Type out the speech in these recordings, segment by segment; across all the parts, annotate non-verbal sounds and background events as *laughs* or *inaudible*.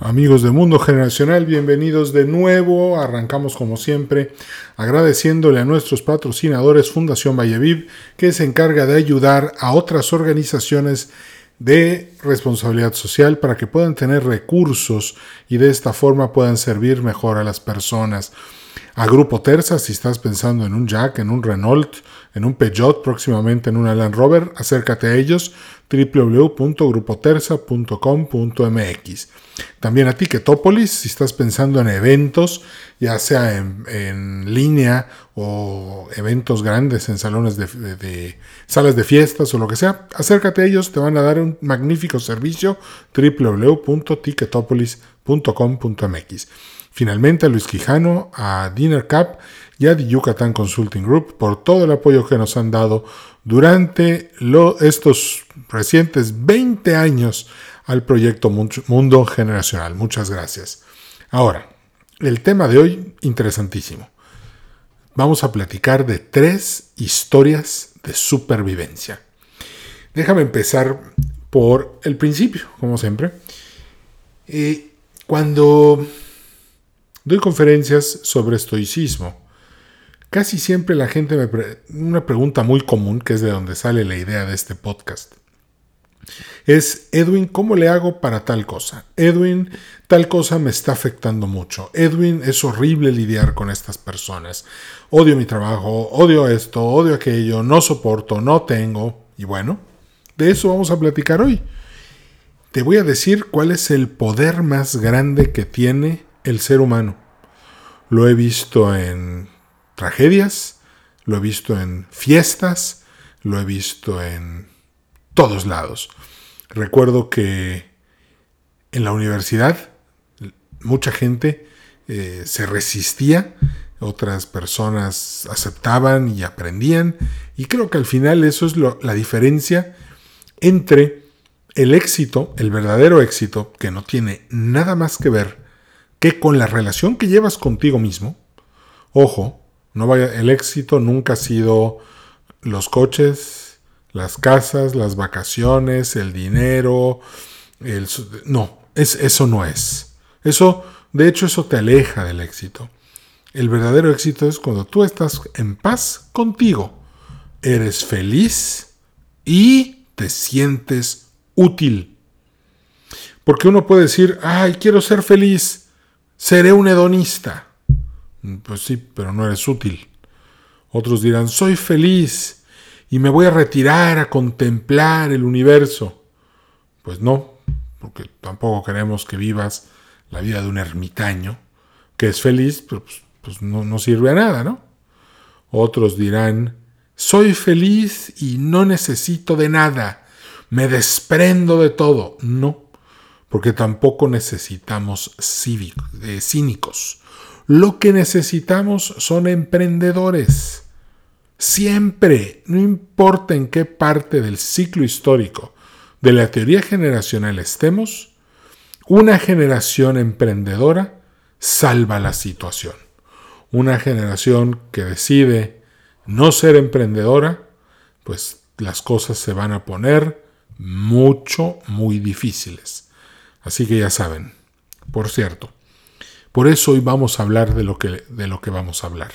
Amigos de Mundo Generacional, bienvenidos de nuevo. Arrancamos como siempre agradeciéndole a nuestros patrocinadores Fundación Valleviv, que se encarga de ayudar a otras organizaciones de responsabilidad social para que puedan tener recursos y de esta forma puedan servir mejor a las personas. A Grupo Terza, si estás pensando en un Jack, en un Renault, en un Peugeot, próximamente en un Land Rover, acércate a ellos www.grupoterza.com.mx. También a Ticketopolis, si estás pensando en eventos, ya sea en, línea o eventos grandes en salones de, salas de fiestas o lo que sea, acércate a ellos, te van a dar un magnífico servicio www.ticketopolis.com.mx. Finalmente a Luis Quijano, a Dinner Cup y a The Yucatán Consulting Group por todo el apoyo que nos han dado durante estos recientes 20 años al proyecto Mundo Generacional. Muchas gracias. Ahora, el tema de hoy, interesantísimo. Vamos a platicar de tres historias de supervivencia. Déjame empezar por el principio, como siempre. Eh, cuando doy conferencias sobre estoicismo, Casi siempre la gente me... una pregunta muy común, que es de donde sale la idea de este podcast, es, Edwin, ¿cómo le hago para tal cosa? Edwin, tal cosa me está afectando mucho. Edwin, es horrible lidiar con estas personas. Odio mi trabajo, odio esto, odio aquello, no soporto, no tengo. Y bueno, de eso vamos a platicar hoy. Te voy a decir cuál es el poder más grande que tiene el ser humano. Lo he visto en tragedias, lo he visto en fiestas, lo he visto en todos lados. Recuerdo que en la universidad mucha gente eh, se resistía, otras personas aceptaban y aprendían, y creo que al final eso es la diferencia entre el éxito, el verdadero éxito, que no tiene nada más que ver que con la relación que llevas contigo mismo. Ojo, no vaya, el éxito nunca ha sido los coches, las casas, las vacaciones, el dinero. El, no, es, eso no es. Eso, de hecho, eso te aleja del éxito. El verdadero éxito es cuando tú estás en paz contigo. Eres feliz y te sientes útil. Porque uno puede decir, ay, quiero ser feliz, seré un hedonista. Pues sí, pero no eres útil. Otros dirán, soy feliz y me voy a retirar a contemplar el universo. Pues no, porque tampoco queremos que vivas la vida de un ermitaño, que es feliz, pero pues, pues no, sirve a nada, ¿no? Otros dirán, soy feliz y no necesito de nada, me desprendo de todo. No, porque tampoco necesitamos eh, cínicos. Lo que necesitamos son emprendedores. Siempre, no importa en qué parte del ciclo histórico de la teoría generacional estemos, una generación emprendedora salva la situación. Una generación que decide no ser emprendedora, pues las cosas se van a poner mucho, muy difíciles. Así que ya saben. Por cierto, por eso hoy vamos a hablar de lo que, de lo que vamos a hablar.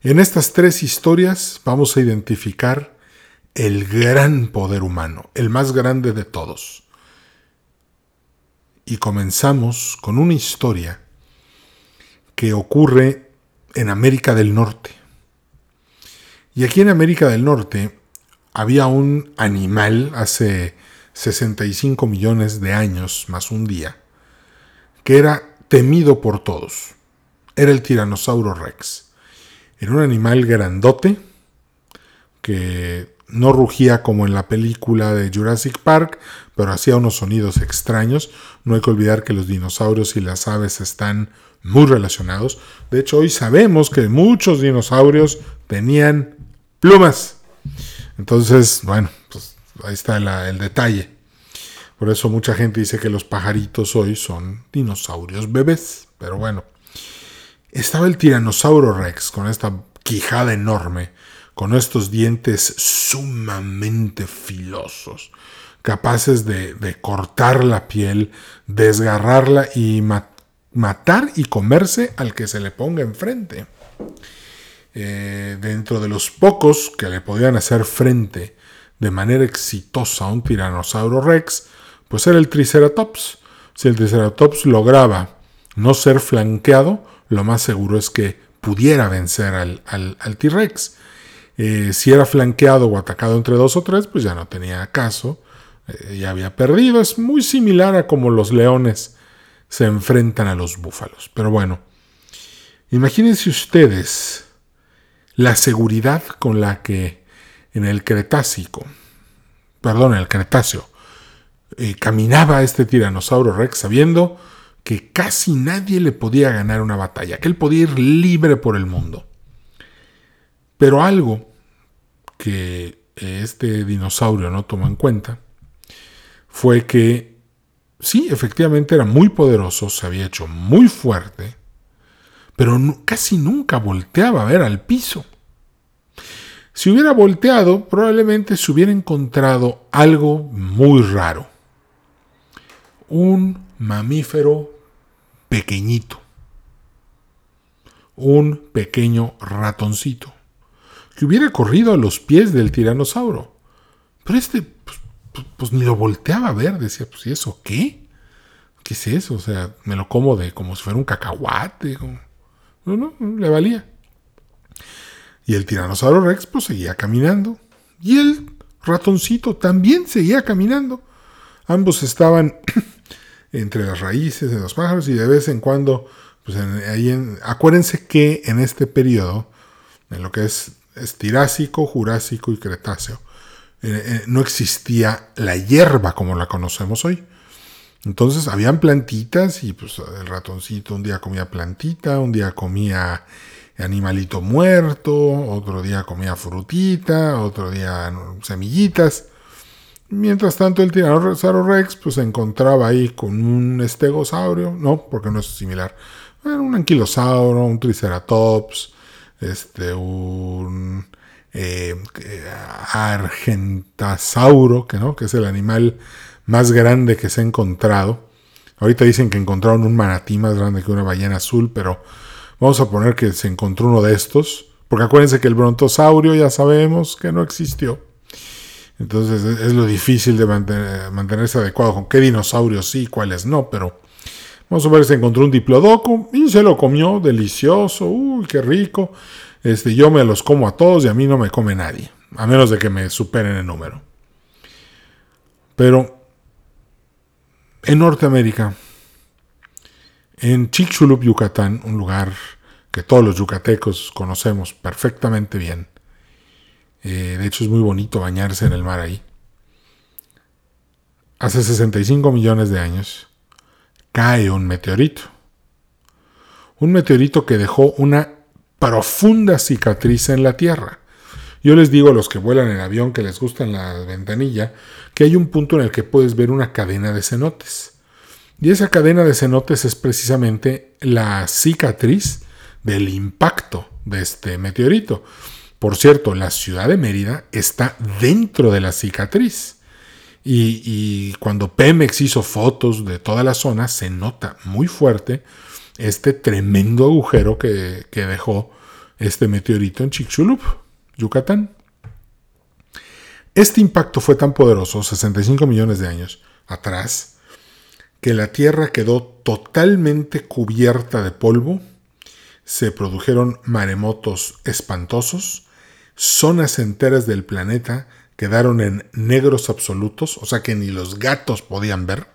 En estas tres historias vamos a identificar el gran poder humano, el más grande de todos. Y comenzamos con una historia que ocurre en América del Norte. Y aquí en América del Norte había un animal hace 65 millones de años más un día, que era temido por todos. Era el tiranosaurio rex. Era un animal grandote que no rugía como en la película de Jurassic Park, pero hacía unos sonidos extraños. No hay que olvidar que los dinosaurios y las aves están muy relacionados. De hecho, hoy sabemos que muchos dinosaurios tenían plumas. Entonces, bueno, pues ahí está el detalle. Por eso mucha gente dice que los pajaritos hoy son dinosaurios bebés. Pero bueno, estaba el tiranosaurio rex con esta quijada enorme, con estos dientes sumamente filosos, capaces de, cortar la piel, desgarrarla y matar y comerse al que se le ponga enfrente. Eh, dentro de los pocos que le podían hacer frente de manera exitosa a un tiranosaurio rex, pues era el Triceratops. Si el Triceratops lograba no ser flanqueado, lo más seguro es que pudiera vencer al, al, T-Rex. Eh, si era flanqueado o atacado entre dos o tres, pues ya no tenía caso, eh, ya había perdido. Es muy similar a como los leones se enfrentan a los búfalos. Pero bueno, imagínense ustedes la seguridad con la que en el Cretácico, perdón, en el Cretáceo, eh, caminaba este tiranosaurio Rex sabiendo que casi nadie le podía ganar una batalla, que él podía ir libre por el mundo. Pero algo que este dinosaurio no tomó en cuenta fue que sí, efectivamente era muy poderoso, se había hecho muy fuerte, pero casi nunca volteaba a ver al piso. Si hubiera volteado, probablemente se hubiera encontrado algo muy raro. Un mamífero pequeñito. Un pequeño ratoncito. Que hubiera corrido a los pies del tiranosaurio. Pero este, pues, pues, pues, ni lo volteaba a ver. Decía, pues, ¿y eso qué? ¿Qué es eso? O sea, me lo como de como si fuera un cacahuate. No, no, le valía. Y el tiranosaurio Rex, pues, seguía caminando. Y el ratoncito también seguía caminando. Ambos estaban *clears throat* entre las raíces de los pájaros y de vez en cuando, pues ahí en, acuérdense que en este periodo, en lo que es, Estirásico, Jurásico y Cretáceo, eh, eh, no existía la hierba como la conocemos hoy. Entonces habían plantitas y pues el ratoncito un día comía plantita, un día comía animalito muerto, otro día comía frutita, otro día semillitas. Mientras tanto, el tiranosaurio rex pues, se encontraba ahí con un estegosaurio, no, porque no es similar. Era un anquilosauro, un triceratops, este, un eh, argentasauro, que, ¿no? que es el animal más grande que se ha encontrado. Ahorita dicen que encontraron un manatí más grande que una ballena azul, pero vamos a poner que se encontró uno de estos, porque acuérdense que el brontosaurio ya sabemos que no existió. Entonces es lo difícil de mantenerse adecuado con qué dinosaurios sí y cuáles no, pero vamos a ver, se encontró un diplodoco y se lo comió, delicioso, uy, qué rico. Este, yo me los como a todos y a mí no me come nadie, a menos de que me superen el número. Pero en Norteamérica, en Chicxulub, Yucatán, un lugar que todos los yucatecos conocemos perfectamente bien, eh, de hecho es muy bonito bañarse en el mar ahí. Hace 65 millones de años cae un meteorito. Un meteorito que dejó una profunda cicatriz en la Tierra. Yo les digo a los que vuelan en avión que les gusta la ventanilla que hay un punto en el que puedes ver una cadena de cenotes. Y esa cadena de cenotes es precisamente la cicatriz del impacto de este meteorito. Por cierto, la ciudad de Mérida está dentro de la cicatriz. Y, cuando Pemex hizo fotos de toda la zona, se nota muy fuerte este tremendo agujero que, que dejó este meteorito en Chicxulub, Yucatán. Este impacto fue tan poderoso, 65 millones de años atrás, que la Tierra quedó totalmente cubierta de polvo, se produjeron maremotos espantosos, zonas enteras del planeta quedaron en negros absolutos, o sea que ni los gatos podían ver.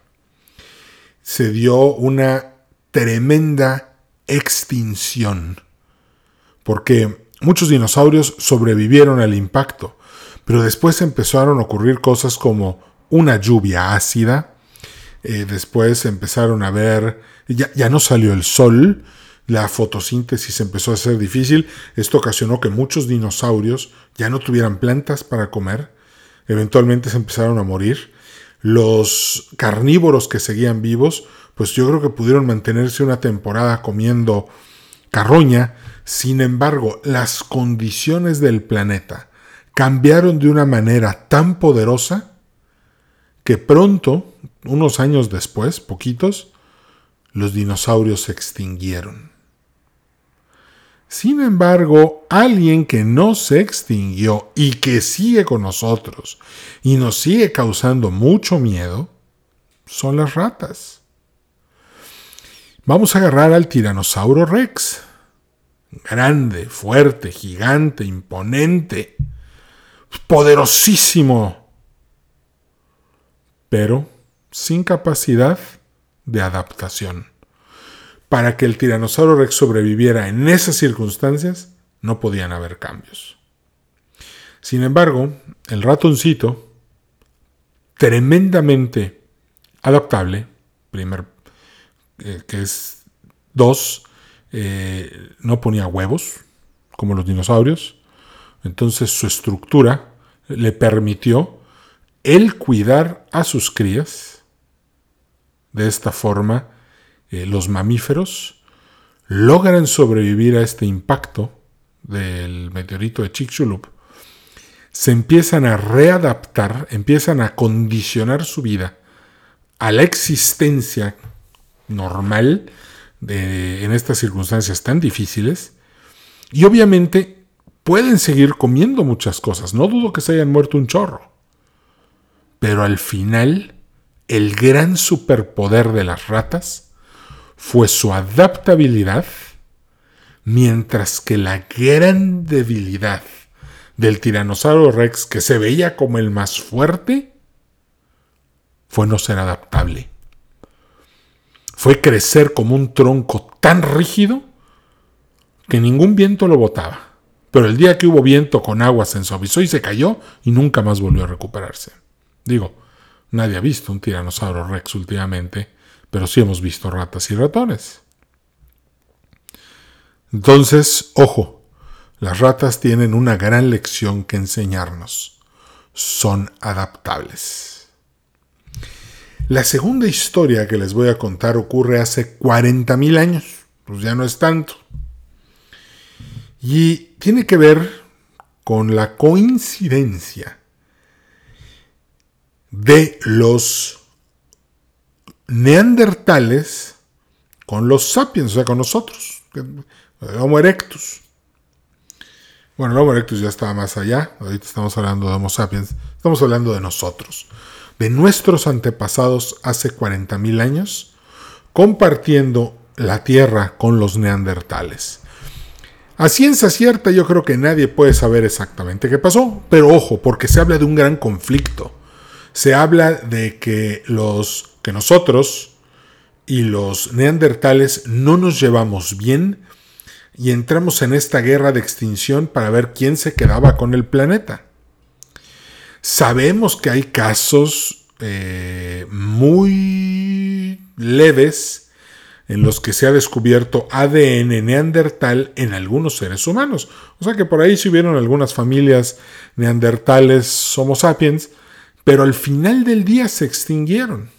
Se dio una tremenda extinción, porque muchos dinosaurios sobrevivieron al impacto, pero después empezaron a ocurrir cosas como una lluvia ácida, eh, después empezaron a ver, ya, ya no salió el sol, la fotosíntesis empezó a ser difícil, esto ocasionó que muchos dinosaurios ya no tuvieran plantas para comer, eventualmente se empezaron a morir, los carnívoros que seguían vivos, pues yo creo que pudieron mantenerse una temporada comiendo carroña, sin embargo, las condiciones del planeta cambiaron de una manera tan poderosa que pronto, unos años después, poquitos, los dinosaurios se extinguieron. Sin embargo, alguien que no se extinguió y que sigue con nosotros y nos sigue causando mucho miedo, son las ratas. Vamos a agarrar al tiranosaurio Rex. Grande, fuerte, gigante, imponente, poderosísimo, pero sin capacidad de adaptación. Para que el tiranosaurio rex sobreviviera en esas circunstancias, no podían haber cambios. Sin embargo, el ratoncito, tremendamente adaptable, primer, eh, que es dos, eh, no ponía huevos, como los dinosaurios, entonces su estructura le permitió el cuidar a sus crías. De esta forma, eh, los mamíferos logran sobrevivir a este impacto del meteorito de Chicxulub, se empiezan a readaptar, empiezan a condicionar su vida a la existencia normal en estas circunstancias tan difíciles y obviamente pueden seguir comiendo muchas cosas, no dudo que se hayan muerto un chorro, pero al final el gran superpoder de las ratas fue su adaptabilidad, mientras que la gran debilidad del tiranosaurio rex, que se veía como el más fuerte, fue no ser adaptable. Fue crecer como un tronco tan rígido que ningún viento lo botaba. Pero el día que hubo viento con agua se ensuavizó y se cayó y nunca más volvió a recuperarse. Digo, nadie ha visto un tiranosaurio rex últimamente pero sí hemos visto ratas y ratones. Entonces, ojo, las ratas tienen una gran lección que enseñarnos. Son adaptables. La segunda historia que les voy a contar ocurre hace 40.000 años, pues ya no es tanto. Y tiene que ver con la coincidencia de los neandertales con los sapiens, o sea, con nosotros, Homo erectus. Bueno, el Homo erectus ya estaba más allá, ahorita estamos hablando de Homo sapiens, estamos hablando de nosotros, de nuestros antepasados hace 40.000 años, compartiendo la tierra con los neandertales. A ciencia cierta yo creo que nadie puede saber exactamente qué pasó, pero ojo, porque se habla de un gran conflicto. Se habla de que los que nosotros y los neandertales no nos llevamos bien y entramos en esta guerra de extinción para ver quién se quedaba con el planeta. Sabemos que hay casos eh, muy leves en los que se ha descubierto ADN neandertal en algunos seres humanos. O sea que por ahí se hubieron algunas familias neandertales Homo sapiens, pero al final del día se extinguieron.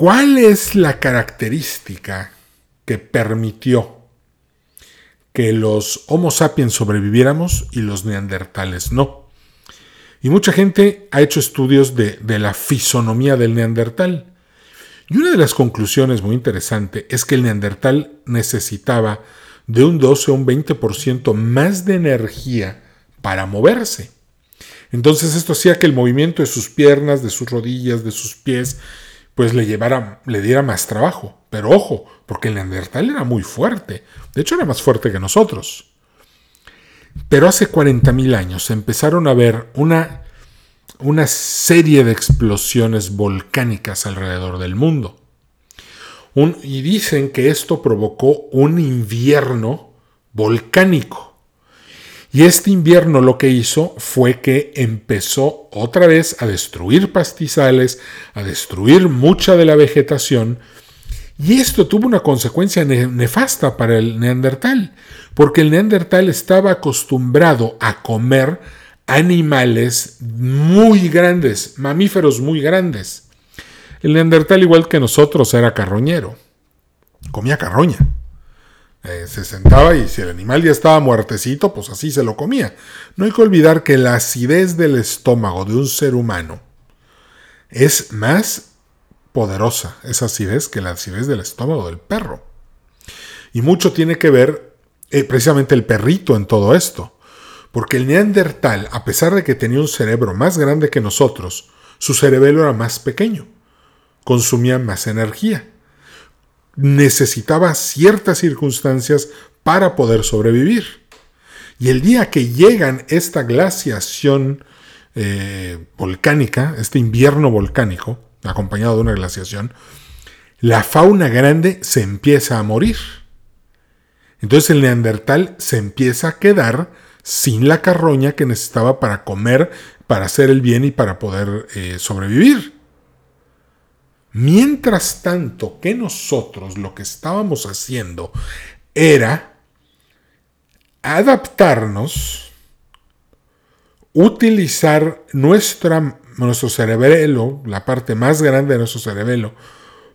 ¿Cuál es la característica que permitió que los Homo sapiens sobreviviéramos y los neandertales no? Y mucha gente ha hecho estudios de, la fisonomía del neandertal. Y una de las conclusiones muy interesante es que el neandertal necesitaba de un 12 o un 20% más de energía para moverse. Entonces esto hacía que el movimiento de sus piernas, de sus rodillas, de sus pies, pues le llevara, le diera más trabajo. Pero ojo, porque el Neandertal era muy fuerte. De hecho, era más fuerte que nosotros. Pero hace 40.000 años empezaron a ver una, una serie de explosiones volcánicas alrededor del mundo. y dicen que esto provocó un invierno volcánico. Y este invierno lo que hizo fue que empezó otra vez a destruir pastizales, a destruir mucha de la vegetación, y esto tuvo una consecuencia nefasta para el neandertal, porque el neandertal estaba acostumbrado a comer animales muy grandes, mamíferos muy grandes. El neandertal, igual que nosotros, era carroñero, comía carroña. Eh, se sentaba y si el animal ya estaba muertecito, pues así se lo comía. No hay que olvidar que la acidez del estómago de un ser humano es más poderosa, esa acidez, que la acidez del estómago del perro. Y mucho tiene que ver eh, precisamente el perrito en todo esto. Porque el neandertal, a pesar de que tenía un cerebro más grande que nosotros, su cerebelo era más pequeño, consumía más energía necesitaba ciertas circunstancias para poder sobrevivir. Y el día que llegan esta glaciación eh, volcánica, este invierno volcánico, acompañado de una glaciación, la fauna grande se empieza a morir. Entonces el neandertal se empieza a quedar sin la carroña que necesitaba para comer, para hacer el bien y para poder eh, sobrevivir. Mientras tanto que nosotros lo que estábamos haciendo era adaptarnos, utilizar nuestro cerebelo, la parte más grande de nuestro cerebelo,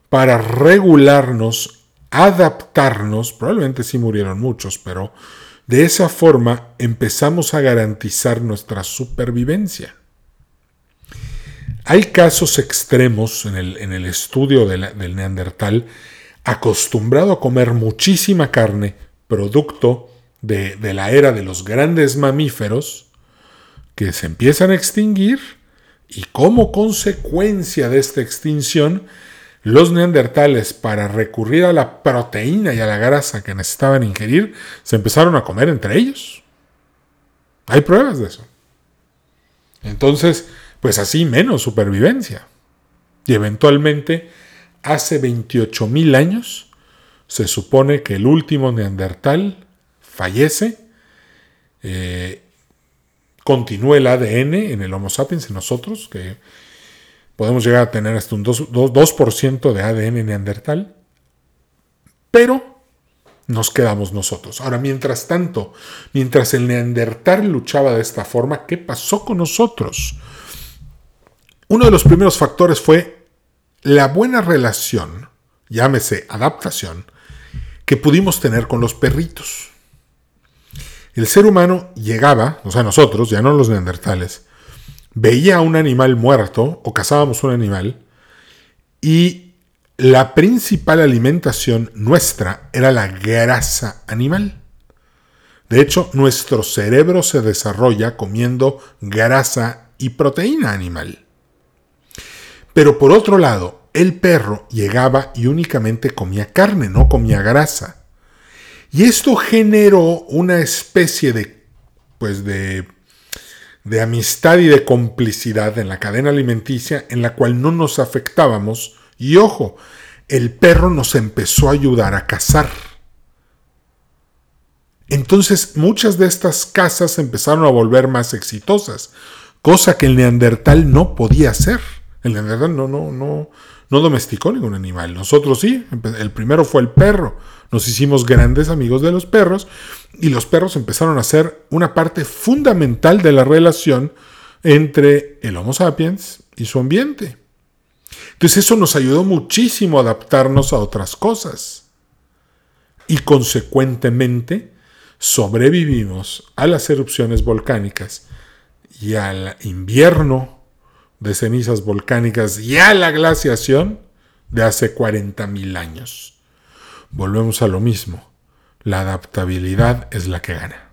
para regularnos, adaptarnos, probablemente sí murieron muchos, pero de esa forma empezamos a garantizar nuestra supervivencia. Hay casos extremos en el, estudio del neandertal acostumbrado a comer muchísima carne, producto de, de la era de los grandes mamíferos, que se empiezan a extinguir y como consecuencia de esta extinción, los neandertales, para recurrir a la proteína y a la grasa que necesitaban ingerir, se empezaron a comer entre ellos. Hay pruebas de eso. Entonces, pues así menos supervivencia. Y eventualmente, hace 28.000 años, se supone que el último neandertal fallece, eh, continúa el ADN en el Homo sapiens, en nosotros, que podemos llegar a tener hasta un 2%, de ADN neandertal, pero nos quedamos nosotros. Ahora, mientras tanto, mientras el neandertal luchaba de esta forma, ¿qué pasó con nosotros? Uno de los primeros factores fue la buena relación, llámese adaptación, que pudimos tener con los perritos. El ser humano llegaba, o sea, nosotros, ya no los neandertales, veía a un animal muerto o cazábamos un animal y la principal alimentación nuestra era la grasa animal. De hecho, nuestro cerebro se desarrolla comiendo grasa y proteína animal. Pero por otro lado, el perro llegaba y únicamente comía carne, no comía grasa. Y esto generó una especie de, pues de, de amistad y de complicidad en la cadena alimenticia en la cual no nos afectábamos. Y ojo, el perro nos empezó a ayudar a cazar. Entonces muchas de estas cazas empezaron a volver más exitosas, cosa que el neandertal no podía hacer. El neandertal no, no, no, no domesticó ningún animal. Nosotros sí. El primero fue el perro. Nos hicimos grandes amigos de los perros y los perros empezaron a ser una parte fundamental de la relación entre el Homo sapiens y su ambiente. Entonces eso nos ayudó muchísimo a adaptarnos a otras cosas. Y consecuentemente sobrevivimos a las erupciones volcánicas y al invierno de cenizas volcánicas y a la glaciación de hace 40.000 años. Volvemos a lo mismo. La adaptabilidad es la que gana.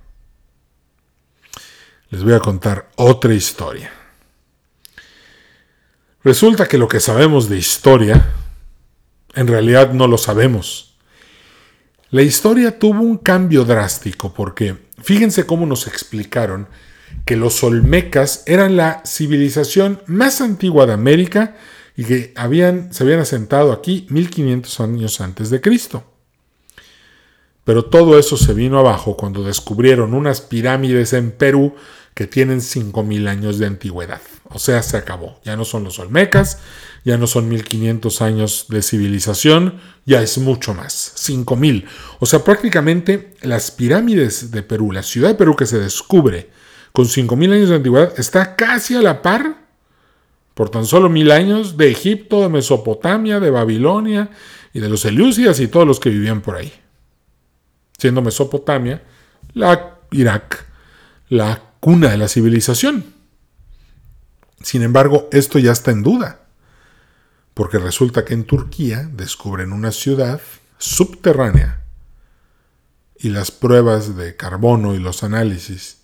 Les voy a contar otra historia. Resulta que lo que sabemos de historia, en realidad no lo sabemos. La historia tuvo un cambio drástico porque fíjense cómo nos explicaron que los olmecas eran la civilización más antigua de América y que habían, se habían asentado aquí 1500 años antes de Cristo. Pero todo eso se vino abajo cuando descubrieron unas pirámides en Perú que tienen 5.000 años de antigüedad. O sea, se acabó. Ya no son los olmecas, ya no son 1500 años de civilización, ya es mucho más, 5000. O sea, prácticamente las pirámides de Perú, la ciudad de Perú que se descubre con 5000 años de antigüedad, está casi a la par, por tan solo mil años, de Egipto, de Mesopotamia, de Babilonia y de los Eleusidas y todos los que vivían por ahí. Siendo Mesopotamia la Irak, la cuna de la civilización. Sin embargo, esto ya está en duda, porque resulta que en Turquía descubren una ciudad subterránea y las pruebas de carbono y los análisis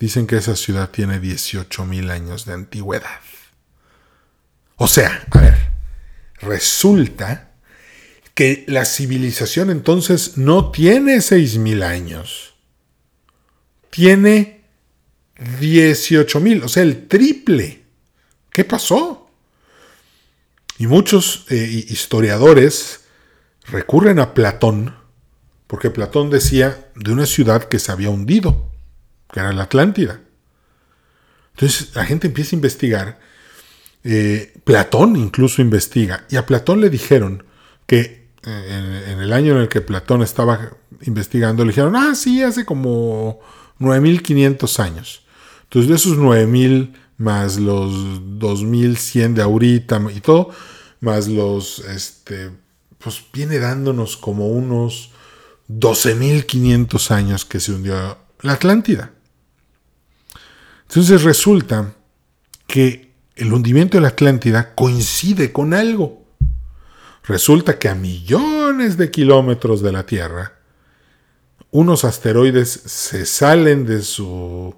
dicen que esa ciudad tiene 18.000 años de antigüedad. O sea, a ver, resulta que la civilización entonces no tiene 6.000 años, tiene 18.000, o sea, el triple. ¿Qué pasó? Y muchos eh, historiadores recurren a Platón, porque Platón decía de una ciudad que se había hundido, que era la Atlántida. Entonces la gente empieza a investigar. Eh, Platón incluso investiga. Y a Platón le dijeron que eh, en, el año en el que Platón estaba investigando, le dijeron, ah, sí, hace como 9500 años. Entonces de esos 9000 más los 2100 de ahorita y todo, más los, este, pues viene dándonos como unos 12.500 años que se hundió la Atlántida. Entonces resulta que el hundimiento de la Atlántida coincide con algo. Resulta que a millones de kilómetros de la Tierra, unos asteroides se salen de su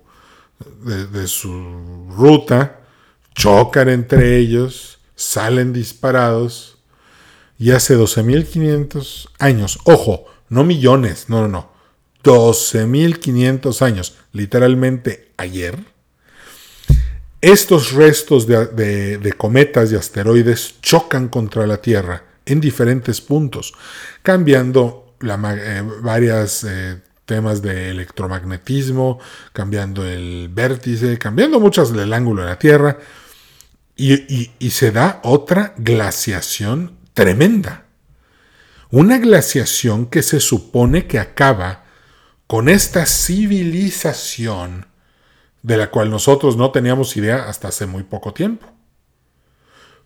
de, su ruta, chocan entre ellos, salen disparados y hace 12.500 años, ojo, no millones, no, no, no, 12.500 años, literalmente ayer, estos restos de, cometas y asteroides chocan contra la Tierra en diferentes puntos, cambiando la, eh, varias eh, temas de electromagnetismo, cambiando el vértice, cambiando muchas del ángulo de la Tierra, y, y se da otra glaciación tremenda. Una glaciación que se supone que acaba con esta civilización de la cual nosotros no teníamos idea hasta hace muy poco tiempo.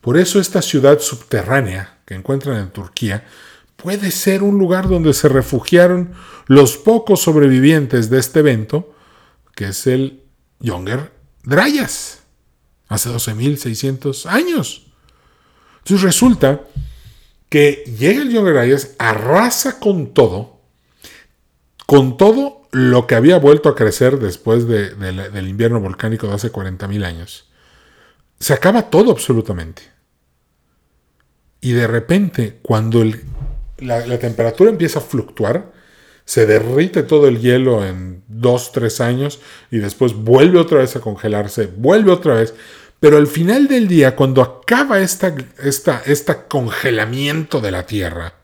Por eso esta ciudad subterránea que encuentran en Turquía puede ser un lugar donde se refugiaron los pocos sobrevivientes de este evento, que es el Younger Dryas, hace 12.600 años. Entonces resulta que llega el Younger Dryas, arrasa con todo, con todo lo que había vuelto a crecer después del invierno volcánico de hace 40.000 años. Se acaba todo absolutamente. Y de repente, cuando la, temperatura empieza a fluctuar, se derrite todo el hielo en dos, tres años y después vuelve otra vez a congelarse, vuelve otra vez. Pero al final del día, cuando acaba esta, esta, este congelamiento de la Tierra,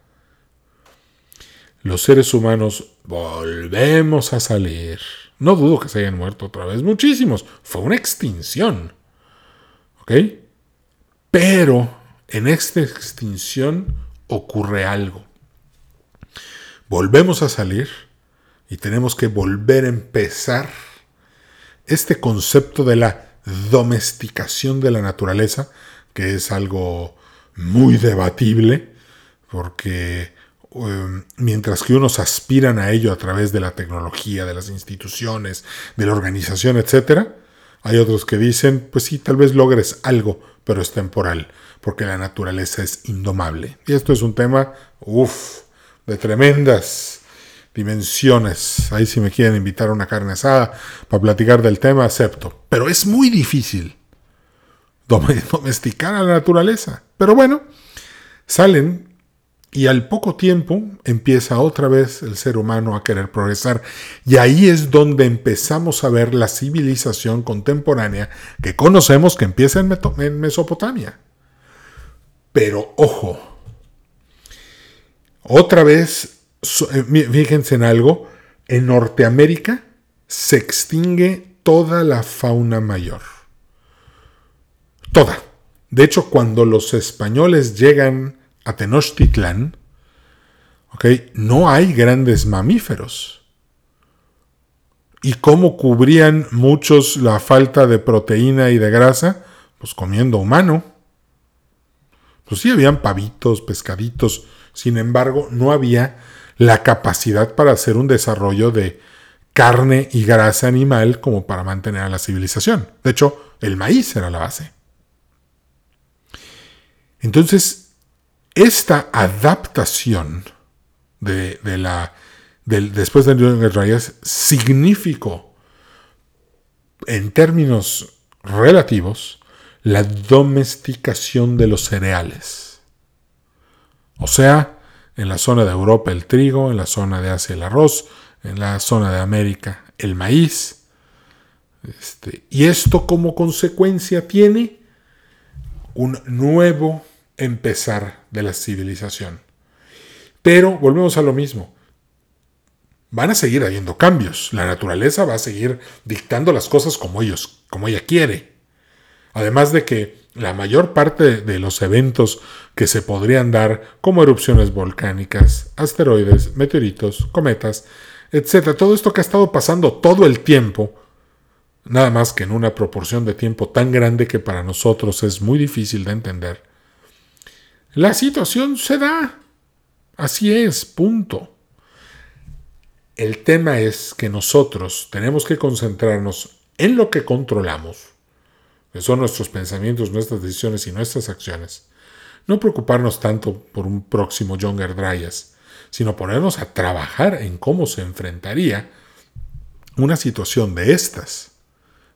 los seres humanos volvemos a salir. No dudo que se hayan muerto otra vez muchísimos. Fue una extinción. ¿Ok? Pero en esta extinción ocurre algo. Volvemos a salir y tenemos que volver a empezar este concepto de la domesticación de la naturaleza, que es algo muy debatible, porque em, mientras que unos aspiran a ello a través de la tecnología, de las instituciones, de la organización, etc., hay otros que dicen, pues sí, tal vez logres algo, pero es temporal porque la naturaleza es indomable. Y esto es un tema, uff, de tremendas dimensiones. Ahí si me quieren invitar a una carne asada para platicar del tema, acepto. Pero es muy difícil *laughs* domesticar a la naturaleza. Pero bueno, salen y al poco tiempo empieza otra vez el ser humano a querer progresar. Y ahí es donde empezamos a ver la civilización contemporánea que conocemos que empieza en, Mesopotamia. Pero ojo, otra vez eh, fíjense en algo, en Norteamérica se extingue toda la fauna mayor. Toda. De hecho, cuando los españoles llegan a Tenochtitlán, no hay grandes mamíferos. ¿Y cómo cubrían muchos la falta de proteína y de grasa? Pues comiendo humano. Pues sí, habían pavitos, pescaditos. Sin embargo, no había la capacidad para hacer un desarrollo de carne y grasa animal como para mantener a la civilización. De hecho, el maíz era la base. Entonces, esta adaptación de, la, después de Rayas significó, en términos relativos, la domesticación de los cereales. O sea, en la zona de Europa el trigo, en la zona de Asia el arroz, en la zona de América el maíz. Este, y esto como consecuencia tiene un nuevo empezar de la civilización. Pero volvemos a lo mismo. Van a seguir habiendo cambios. La naturaleza va a seguir dictando las cosas como ellos, como ella quiere. Además de que la mayor parte de los eventos que se podrían dar, como erupciones volcánicas, asteroides, meteoritos, cometas, etc., todo esto que ha estado pasando todo el tiempo, nada más que en una proporción de tiempo tan grande que para nosotros es muy difícil de entender, la situación se da. Así es, punto. El tema es que nosotros tenemos que concentrarnos en lo que controlamos, que son nuestros pensamientos, nuestras decisiones y nuestras acciones. No preocuparnos tanto por un próximo Younger Dryas, sino ponernos a trabajar en cómo se enfrentaría una situación de estas.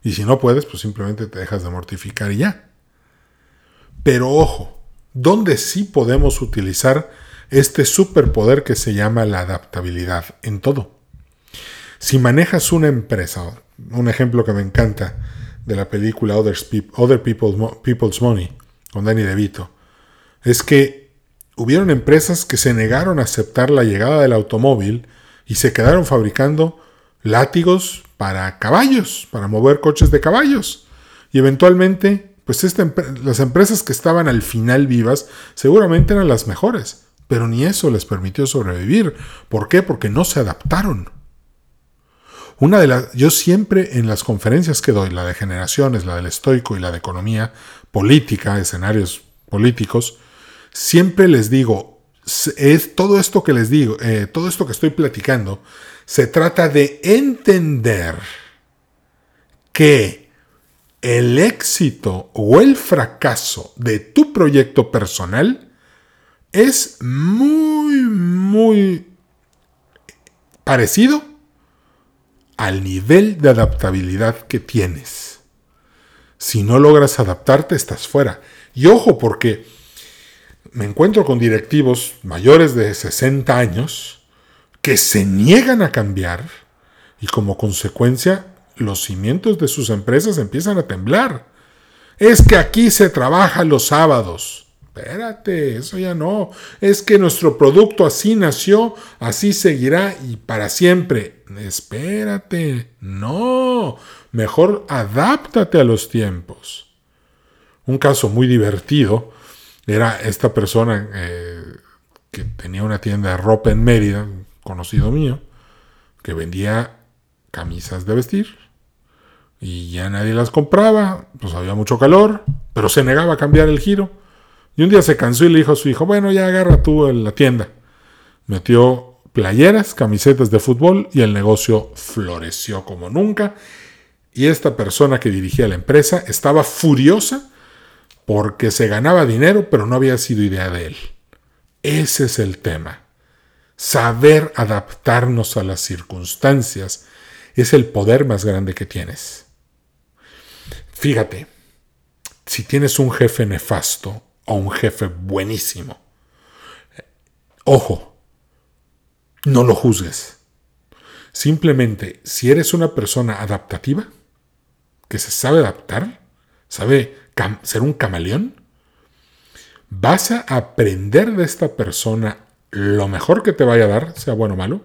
Y si no puedes, pues simplemente te dejas de mortificar y ya. Pero ojo, ¿dónde sí podemos utilizar este superpoder que se llama la adaptabilidad en todo. Si manejas una empresa, un ejemplo que me encanta de la película Other, People's Money con Danny DeVito, es que hubieron empresas que se negaron a aceptar la llegada del automóvil y se quedaron fabricando látigos para caballos, para mover coches de caballos. Y eventualmente, pues las empresas que estaban al final vivas seguramente eran las mejores pero ni eso les permitió sobrevivir. ¿Por qué? Porque no se adaptaron. Una de las, yo siempre en las conferencias que doy, la de generaciones, la del estoico y la de economía política, escenarios políticos, siempre les digo, es todo esto que les digo, eh, todo esto que estoy platicando, se trata de entender que el éxito o el fracaso de tu proyecto personal es muy, muy parecido al nivel de adaptabilidad que tienes. Si no logras adaptarte, estás fuera. Y ojo, porque me encuentro con directivos mayores de 60 años que se niegan a cambiar y como consecuencia los cimientos de sus empresas empiezan a temblar. Es que aquí se trabaja los sábados. Espérate, eso ya no. Es que nuestro producto así nació, así seguirá y para siempre. Espérate, no. Mejor adáptate a los tiempos. Un caso muy divertido era esta persona eh, que tenía una tienda de ropa en Mérida, conocido mío, que vendía camisas de vestir y ya nadie las compraba, pues había mucho calor, pero se negaba a cambiar el giro. Y un día se cansó y le dijo a su hijo, bueno, ya agarra tú en la tienda. Metió playeras, camisetas de fútbol y el negocio floreció como nunca. Y esta persona que dirigía la empresa estaba furiosa porque se ganaba dinero, pero no había sido idea de él. Ese es el tema. Saber adaptarnos a las circunstancias es el poder más grande que tienes. Fíjate, si tienes un jefe nefasto o un jefe buenísimo. Ojo, no lo juzgues. Simplemente, si eres una persona adaptativa, que se sabe adaptar, sabe ser un camaleón, vas a aprender de esta persona lo mejor que te vaya a dar, sea bueno o malo.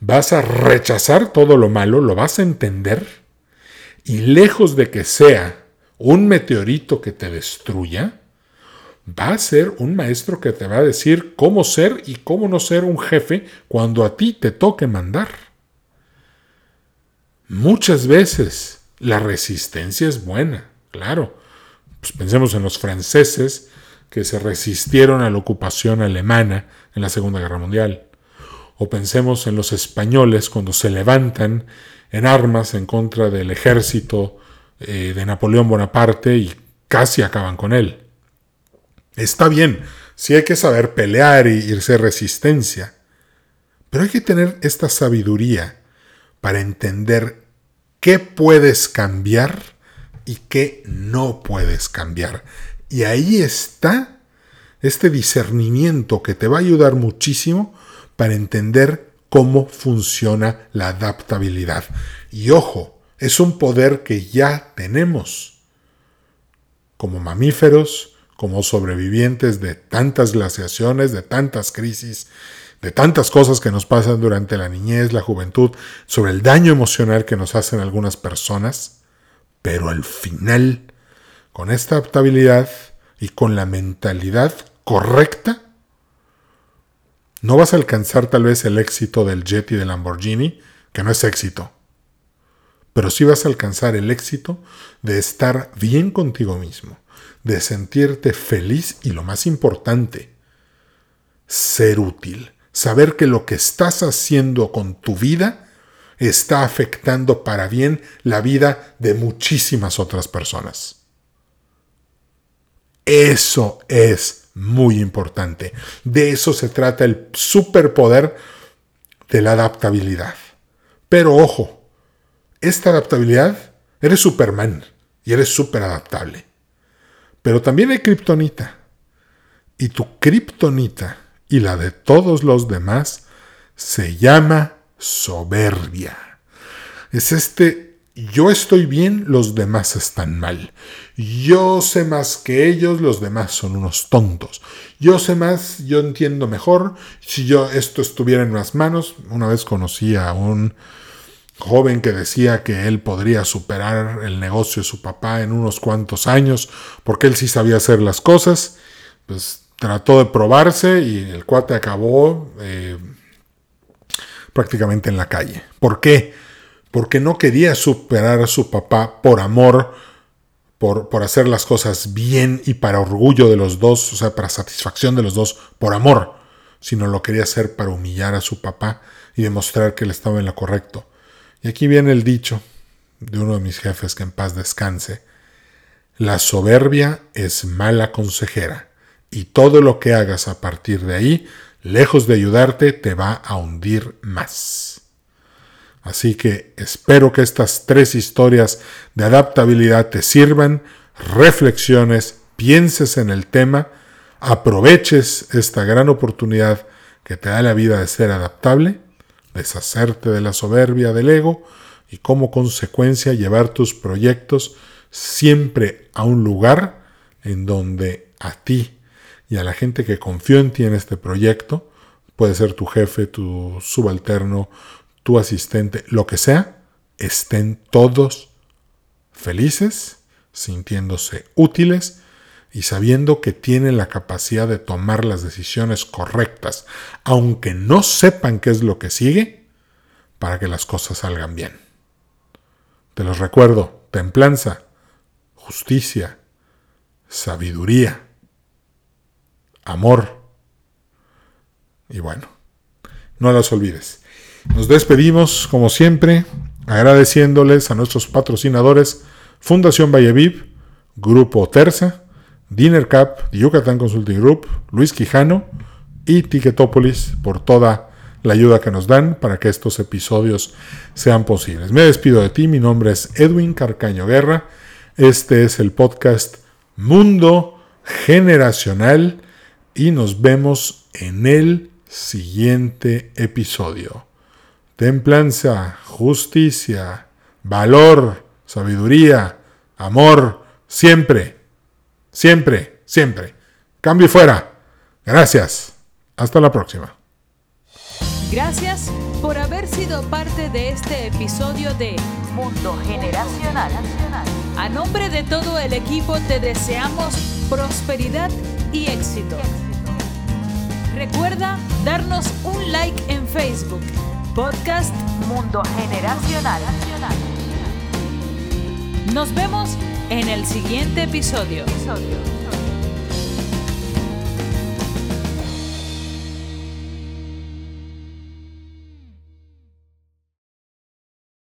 Vas a rechazar todo lo malo, lo vas a entender. Y lejos de que sea un meteorito que te destruya, va a ser un maestro que te va a decir cómo ser y cómo no ser un jefe cuando a ti te toque mandar. Muchas veces la resistencia es buena, claro. Pues pensemos en los franceses que se resistieron a la ocupación alemana en la Segunda Guerra Mundial. O pensemos en los españoles cuando se levantan en armas en contra del ejército eh, de Napoleón Bonaparte y casi acaban con él. Está bien, sí hay que saber pelear y irse resistencia, pero hay que tener esta sabiduría para entender qué puedes cambiar y qué no puedes cambiar. Y ahí está este discernimiento que te va a ayudar muchísimo para entender cómo funciona la adaptabilidad. Y ojo, es un poder que ya tenemos. Como mamíferos, como sobrevivientes de tantas glaciaciones, de tantas crisis, de tantas cosas que nos pasan durante la niñez, la juventud, sobre el daño emocional que nos hacen algunas personas, pero al final, con esta adaptabilidad y con la mentalidad correcta, no vas a alcanzar tal vez el éxito del Jet y del Lamborghini, que no es éxito, pero sí vas a alcanzar el éxito de estar bien contigo mismo, de sentirte feliz y lo más importante, ser útil, saber que lo que estás haciendo con tu vida está afectando para bien la vida de muchísimas otras personas. Eso es muy importante. De eso se trata el superpoder de la adaptabilidad. Pero ojo, esta adaptabilidad, eres Superman y eres súper adaptable. Pero también hay kriptonita. Y tu kriptonita y la de todos los demás se llama soberbia. Es este yo estoy bien, los demás están mal. Yo sé más que ellos, los demás son unos tontos. Yo sé más, yo entiendo mejor. Si yo esto estuviera en las manos, una vez conocí a un joven que decía que él podría superar el negocio de su papá en unos cuantos años, porque él sí sabía hacer las cosas, pues trató de probarse y el cuate acabó eh, prácticamente en la calle. ¿Por qué? Porque no quería superar a su papá por amor, por, por hacer las cosas bien y para orgullo de los dos, o sea, para satisfacción de los dos, por amor, sino lo quería hacer para humillar a su papá y demostrar que él estaba en lo correcto. Y aquí viene el dicho de uno de mis jefes que en paz descanse. La soberbia es mala consejera y todo lo que hagas a partir de ahí, lejos de ayudarte, te va a hundir más. Así que espero que estas tres historias de adaptabilidad te sirvan, reflexiones, pienses en el tema, aproveches esta gran oportunidad que te da la vida de ser adaptable deshacerte de la soberbia del ego y como consecuencia llevar tus proyectos siempre a un lugar en donde a ti y a la gente que confió en ti en este proyecto, puede ser tu jefe, tu subalterno, tu asistente, lo que sea, estén todos felices, sintiéndose útiles y sabiendo que tienen la capacidad de tomar las decisiones correctas, aunque no sepan qué es lo que sigue, para que las cosas salgan bien. Te los recuerdo, templanza, justicia, sabiduría, amor. Y bueno, no las olvides. Nos despedimos, como siempre, agradeciéndoles a nuestros patrocinadores Fundación Valleviv, Grupo Terza, Dinner Cup, Yucatán Consulting Group, Luis Quijano y Ticketopolis por toda la ayuda que nos dan para que estos episodios sean posibles. Me despido de ti, mi nombre es Edwin Carcaño Guerra, este es el podcast Mundo Generacional y nos vemos en el siguiente episodio. Templanza, justicia, valor, sabiduría, amor, siempre Siempre, siempre. Cambio fuera. Gracias. Hasta la próxima. Gracias por haber sido parte de este episodio de Mundo Generacional. A nombre de todo el equipo te deseamos prosperidad y éxito. Recuerda darnos un like en Facebook, Podcast Mundo Generacional. Nos vemos en el siguiente episodio.